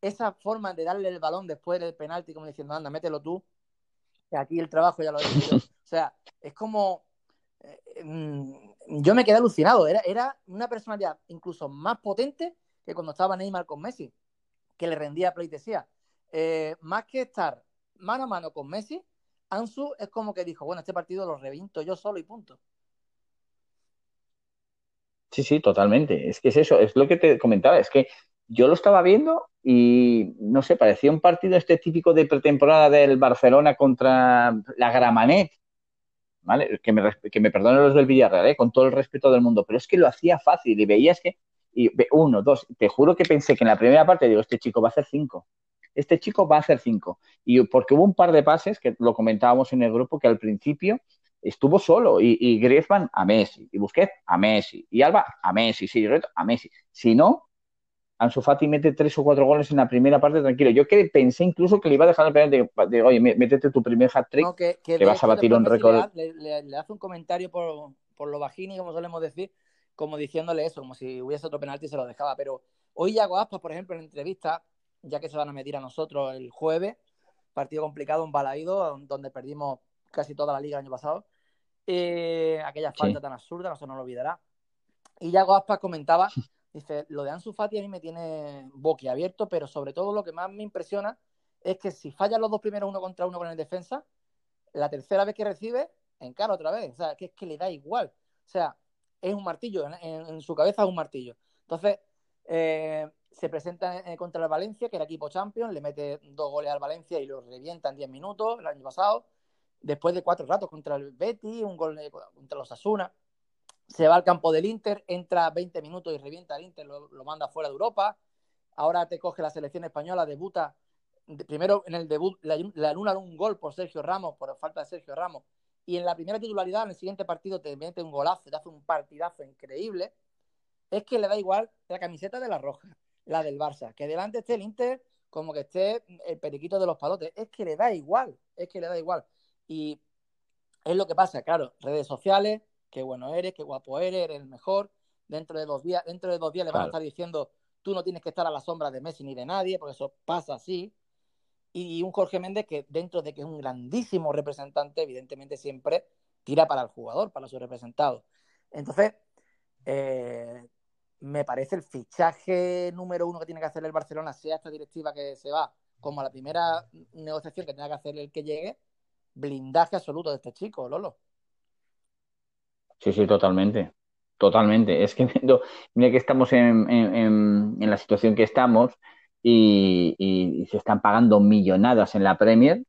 A: Esa forma de darle el balón después del penalti, como diciendo, anda, mételo tú, aquí el trabajo ya lo he hecho O sea, es como. Eh, mm, yo me quedé alucinado. Era, era una personalidad incluso más potente que cuando estaba Neymar con Messi, que le rendía pleitesía. Eh, más que estar mano a mano con Messi, Ansu es como que dijo, bueno, este partido lo revinto yo solo y punto.
B: Sí, sí, totalmente. Es que es eso, es lo que te comentaba, es que yo lo estaba viendo y no sé, parecía un partido este típico de pretemporada del Barcelona contra la Gramanet, ¿vale? Que me, que me perdonen los del Villarreal, ¿eh? con todo el respeto del mundo, pero es que lo hacía fácil y veías que, y uno, dos, te juro que pensé que en la primera parte digo, este chico va a hacer cinco, este chico va a hacer cinco. Y porque hubo un par de pases que lo comentábamos en el grupo que al principio estuvo solo y, Griezmann a Messi, y Busquets a Messi, y Alba a Messi, sí, a Messi. Si no, Ansu Fati mete tres o cuatro goles en la primera parte, tranquilo. Yo que pensé incluso que le iba a dejar el penalti de, oye, métete tu primer hat-trick, que, vas a batir un récord.
A: Le, hace un comentario por, por lo bajini, como solemos decir, como diciéndole eso, como si hubiese otro penalti y se lo dejaba. Pero hoy Yago Aspas, por ejemplo, en entrevista, ya que se van a medir a nosotros el jueves, partido complicado, un balaído, donde perdimos casi toda la liga el año pasado. Eh, aquella falta tan absurda, no se nos lo olvidará. Y ya Aspas comentaba, dice, lo de Ansu Fati a mí me tiene boquiabierto, pero sobre todo lo que más me impresiona es que si fallan los dos primeros uno contra uno con el defensa, la tercera vez que recibe, encara otra vez. O sea, que es que le da igual. O sea, es un martillo, en, su cabeza es un martillo. Entonces, eh, se presenta contra el Valencia, que era equipo champion, le mete dos goles al Valencia y lo revienta en 10 minutos el año pasado después de cuatro ratos contra el Betty, un gol contra los Asuna, se va al campo del Inter, entra 20 minutos y revienta al Inter, lo, manda fuera de Europa. Ahora te coge la selección española, debuta. primero en el debut le, anulan un gol por Sergio Ramos, por falta de Sergio Ramos. Y en la primera titularidad, en el siguiente partido, te mete un golazo, te hace un partidazo increíble. Es que le da igual la camiseta de la Roja, la del Barça, que delante esté el Inter como que esté el periquito de los palotes. Es que le da igual, es que le da igual. Y es lo que pasa, claro, redes sociales, qué bueno eres, qué guapo eres, eres el mejor. Dentro de dos días, dentro de dos días le van a estar diciendo, tú no tienes que estar a la sombra de Messi ni de nadie, porque eso pasa así. Y un Jorge Méndez que dentro de que es un grandísimo representante, evidentemente siempre tira para el jugador, para su representado. Entonces, eh, me parece el fichaje número uno que tiene que hacer el Barcelona, sea esta directiva que se va, como la primera negociación que tenga que hacer el que llegue, blindaje absoluto de este chico, Lolo.
B: Sí, sí, totalmente. Totalmente. Es que mira que estamos en, la situación que estamos y, se están pagando millonadas en la Premier.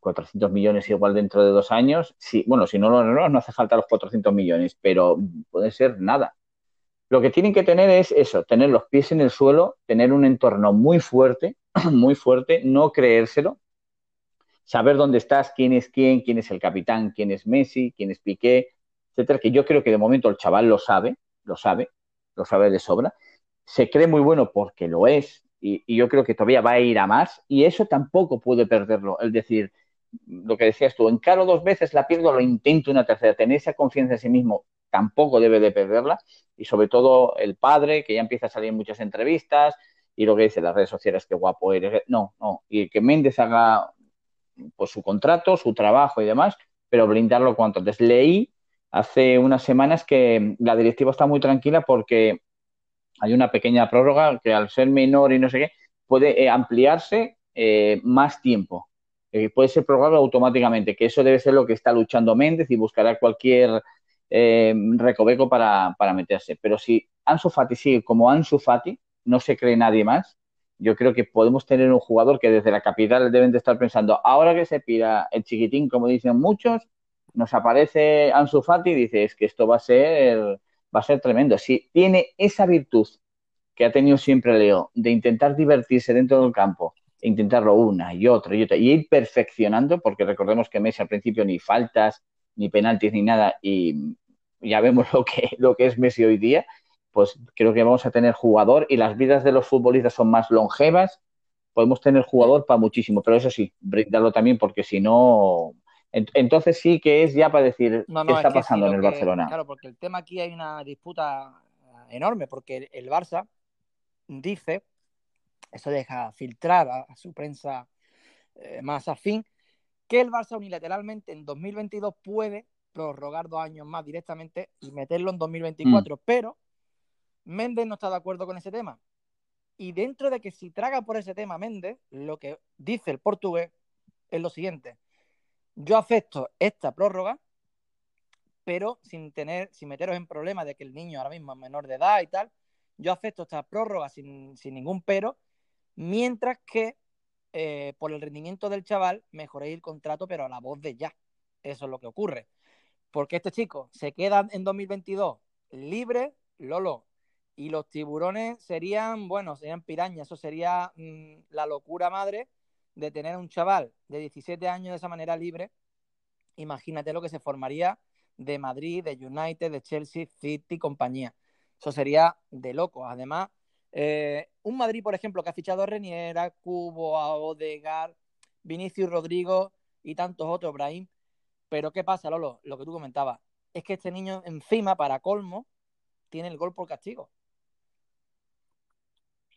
B: 400 eh, millones igual dentro de dos años. Sí, bueno, si no lo no, no hace falta los 400 millones, pero puede ser nada. Lo que tienen que tener es eso, tener los pies en el suelo, tener un entorno muy fuerte, muy fuerte, no creérselo, saber dónde estás, quién es quién, quién es el capitán, quién es Messi, quién es Piqué, etcétera, que yo creo que de momento el chaval lo sabe, lo sabe, lo sabe de sobra. Se cree muy bueno porque lo es, y, yo creo que todavía va a ir a más, y eso tampoco puede perderlo. Es decir, lo que decías tú, encaro dos veces, la pierdo, lo intento una tercera. Tener esa confianza en sí mismo tampoco debe de perderla, y sobre todo el padre, que ya empieza a salir muchas entrevistas, y lo que dice las redes sociales, que guapo eres. No, no, y que Méndez haga pues, su contrato, su trabajo y demás, pero blindarlo cuanto antes. Leí hace unas semanas que la directiva está muy tranquila porque hay una pequeña prórroga que al ser menor y no sé qué, puede eh, ampliarse eh, más tiempo. Eh, puede ser prorrogado automáticamente, que eso debe ser lo que está luchando Méndez y buscará cualquier recoveco para, para meterse. Pero si Ansu Fati sigue como Ansu Fati, no se cree nadie más, yo creo que podemos tener un jugador que desde la capital deben de estar pensando, ahora que se pira el chiquitín, como dicen muchos, nos aparece Ansu Fati y dice, es que esto va a ser, va a ser tremendo. Si tiene esa virtud que ha tenido siempre Leo, de intentar divertirse dentro del campo, e intentarlo una y otra y otra, y ir perfeccionando, porque recordemos que Messi al principio ni faltas, ni penaltis, ni nada, y ya vemos lo que, lo que es Messi hoy día, pues creo que vamos a tener jugador y las vidas de los futbolistas son más longevas. Podemos tener jugador para muchísimo, pero eso sí, brindarlo también porque si no, Entonces sí que es ya para decir qué está pasando en el Barcelona.
A: Claro, porque el tema aquí hay una disputa enorme, porque el, Barça dice, eso deja filtrar a, su prensa eh, más afín, que el Barça unilateralmente en 2022 puede prorrogar dos años más directamente y meterlo en 2024, mm. pero Méndez no está de acuerdo con ese tema. Y dentro de que si traga por ese tema Méndez, lo que dice el portugués es lo siguiente. Yo acepto esta prórroga, pero sin tener, sin meteros en problemas de que el niño ahora mismo es menor de edad y tal. Yo acepto esta prórroga sin, ningún pero, mientras que eh, por el rendimiento del chaval mejoréis el contrato, pero a la voz de ya. Eso es lo que ocurre. Porque este chico se queda en 2022 libre, Lolo, y los tiburones serían, bueno, serían pirañas, eso sería mm, la locura madre de tener un chaval de 17 años de esa manera libre. Imagínate lo que se formaría de Madrid, de United, de Chelsea, City, compañía. Eso sería de loco. Además, eh, un Madrid, por ejemplo, que ha fichado a Reniera, Cubo, a Odegar, Vinicius Rodrigo y tantos otros, Brahim. Pero ¿qué pasa, Lolo? Lo que tú comentabas. Es que este niño, encima, para colmo, tiene el gol por castigo.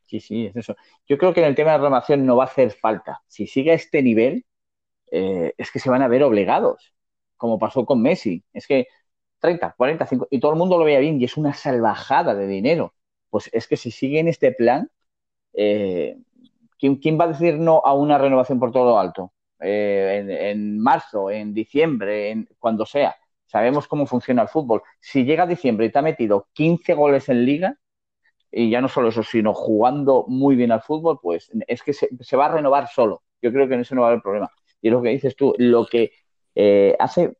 B: Sí, sí, es eso. Yo creo que en el tema de renovación no va a hacer falta. Si sigue a este nivel, eh, es que se van a ver obligados, como pasó con Messi. Es que 30, 40, 50, y todo el mundo lo veía bien y es una salvajada de dinero. Pues es que si sigue en este plan, eh, ¿quién, va a decir no a una renovación por todo lo alto? Eh, en, marzo, en diciembre, en, cuando sea. Sabemos cómo funciona el fútbol. Si llega a diciembre y te ha metido 15 goles en liga, y ya no solo eso, sino jugando muy bien al fútbol, pues es que se, va a renovar solo. Yo creo que en eso no va a haber problema. Y es lo que dices tú, lo que eh, hace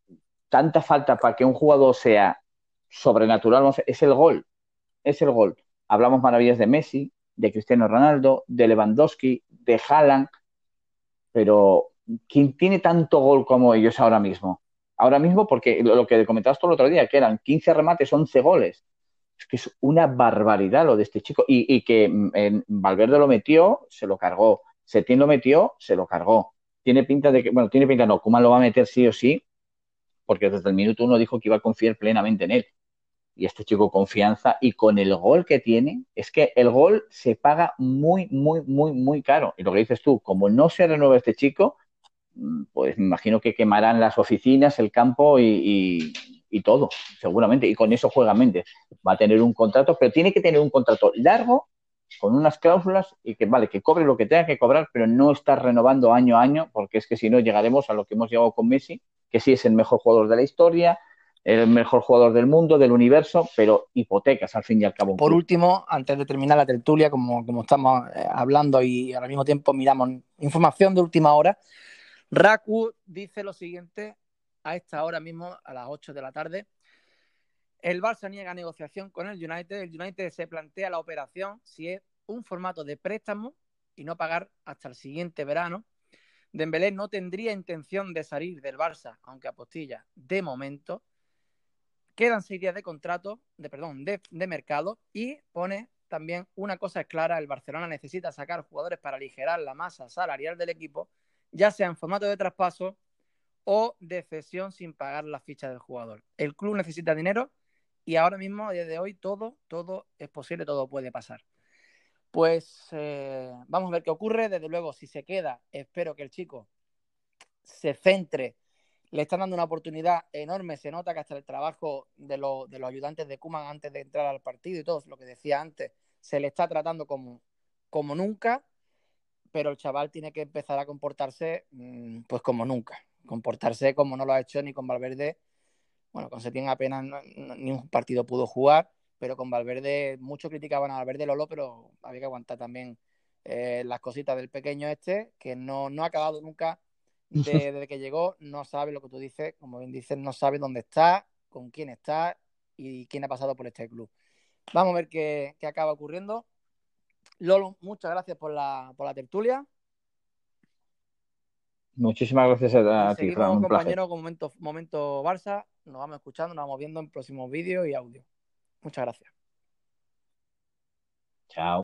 B: tanta falta para que un jugador sea sobrenatural es el gol. Es el gol. Hablamos maravillas de Messi, de Cristiano Ronaldo, de Lewandowski, de Haaland, pero ¿quién tiene tanto gol como ellos ahora mismo? Ahora mismo, porque lo que comentabas tú el otro día, que eran 15 remates, 11 goles es que es una barbaridad lo de este chico. Y, que mm, en Valverde lo metió, se lo cargó. Setién lo metió, se lo cargó. Tiene pinta de que, bueno, tiene pinta, no, Kuman lo va a meter sí o sí, porque desde el minuto uno dijo que iba a confiar plenamente en él. Y este chico confianza y con el gol que tiene, es que el gol se paga muy, muy, muy, muy caro. Y lo que dices tú, como no se renueva este chico, mm, pues me imagino que quemarán las oficinas, el campo y y todo, seguramente. Y con eso juega mente Va a tener un contrato, pero tiene que tener un contrato largo, con unas cláusulas y que, vale, que cobre lo que tenga que cobrar, pero no estar renovando año a año, porque es que si no llegaremos a lo que hemos llegado con Messi, que sí es el mejor jugador de la historia, el mejor jugador del mundo, del universo, pero hipotecas al fin y al cabo.
A: Por último, antes de terminar la tertulia, como, como estamos eh, hablando y al mismo tiempo miramos información de última hora, Raku dice lo siguiente a esta hora mismo, a las 8 de la tarde. El Barça niega negociación con el United. El United se plantea la operación si es un formato de préstamo y no pagar hasta el siguiente verano. Dembélé no tendría intención de salir del Barça, aunque apostilla de momento. Quedan seis días de contrato, de perdón, de, de mercado y pone también una cosa clara, el Barcelona necesita sacar jugadores para aligerar la masa salarial del equipo, ya sea en formato de traspaso o de cesión sin pagar la ficha del jugador. El club necesita dinero y ahora mismo, desde hoy, todo, todo es posible, todo puede pasar. Pues eh, vamos a ver qué ocurre. Desde luego, si se queda, espero que el chico se centre. Le están dando una oportunidad enorme. Se nota que hasta el trabajo de, los ayudantes de Kuman antes de entrar al partido y todo, lo que decía antes, se le está tratando como, como nunca. Pero el chaval tiene que empezar a comportarse mm, pues como nunca comportarse como no lo ha hecho ni con Valverde. Bueno, con Setién apenas ni un partido pudo jugar, pero con Valverde, muchos criticaban a Valverde Lolo, pero había que aguantar también eh, las cositas del pequeño este, que no, ha acabado nunca desde que llegó, no sabe lo que tú dices, como bien dices, no sabe dónde está, con quién está y quién ha pasado por este club. Vamos a ver qué, qué acaba ocurriendo. Lolo, muchas gracias por la, por la tertulia.
B: Muchísimas gracias a, ti, Fran.
A: compañero, con momento, momento Barça. Nos vamos escuchando, nos vamos viendo en próximos vídeos y audio. Muchas gracias.
B: Chao.